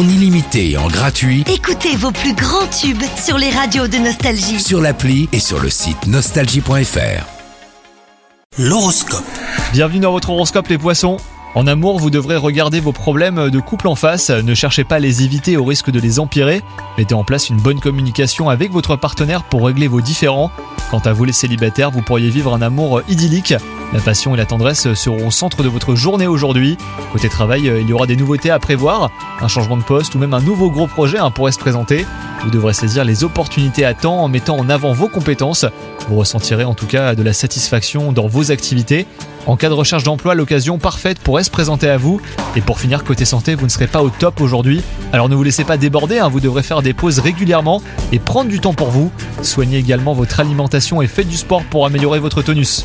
en illimité et en gratuit Écoutez vos plus grands tubes sur les radios de Nostalgie. sur l'appli et sur le site nostalgie.fr. L'horoscope. Bienvenue dans votre horoscope les poissons. En amour, vous devrez regarder vos problèmes de couple en face, ne cherchez pas à les éviter au risque de les empirer, mettez en place une bonne communication avec votre partenaire pour régler vos différends. Quant à vous les célibataires, vous pourriez vivre un amour idyllique. La passion et la tendresse seront au centre de votre journée aujourd'hui. Côté travail, il y aura des nouveautés à prévoir, un changement de poste ou même un nouveau gros projet hein, pourrait se présenter. Vous devrez saisir les opportunités à temps en mettant en avant vos compétences. Vous ressentirez en tout cas de la satisfaction dans vos activités. En cas de recherche d'emploi, l'occasion parfaite pourrait se présenter à vous. Et pour finir, côté santé, vous ne serez pas au top aujourd'hui. Alors ne vous laissez pas déborder, hein, vous devrez faire des pauses régulièrement et prendre du temps pour vous. Soignez également votre alimentation et faites du sport pour améliorer votre tonus.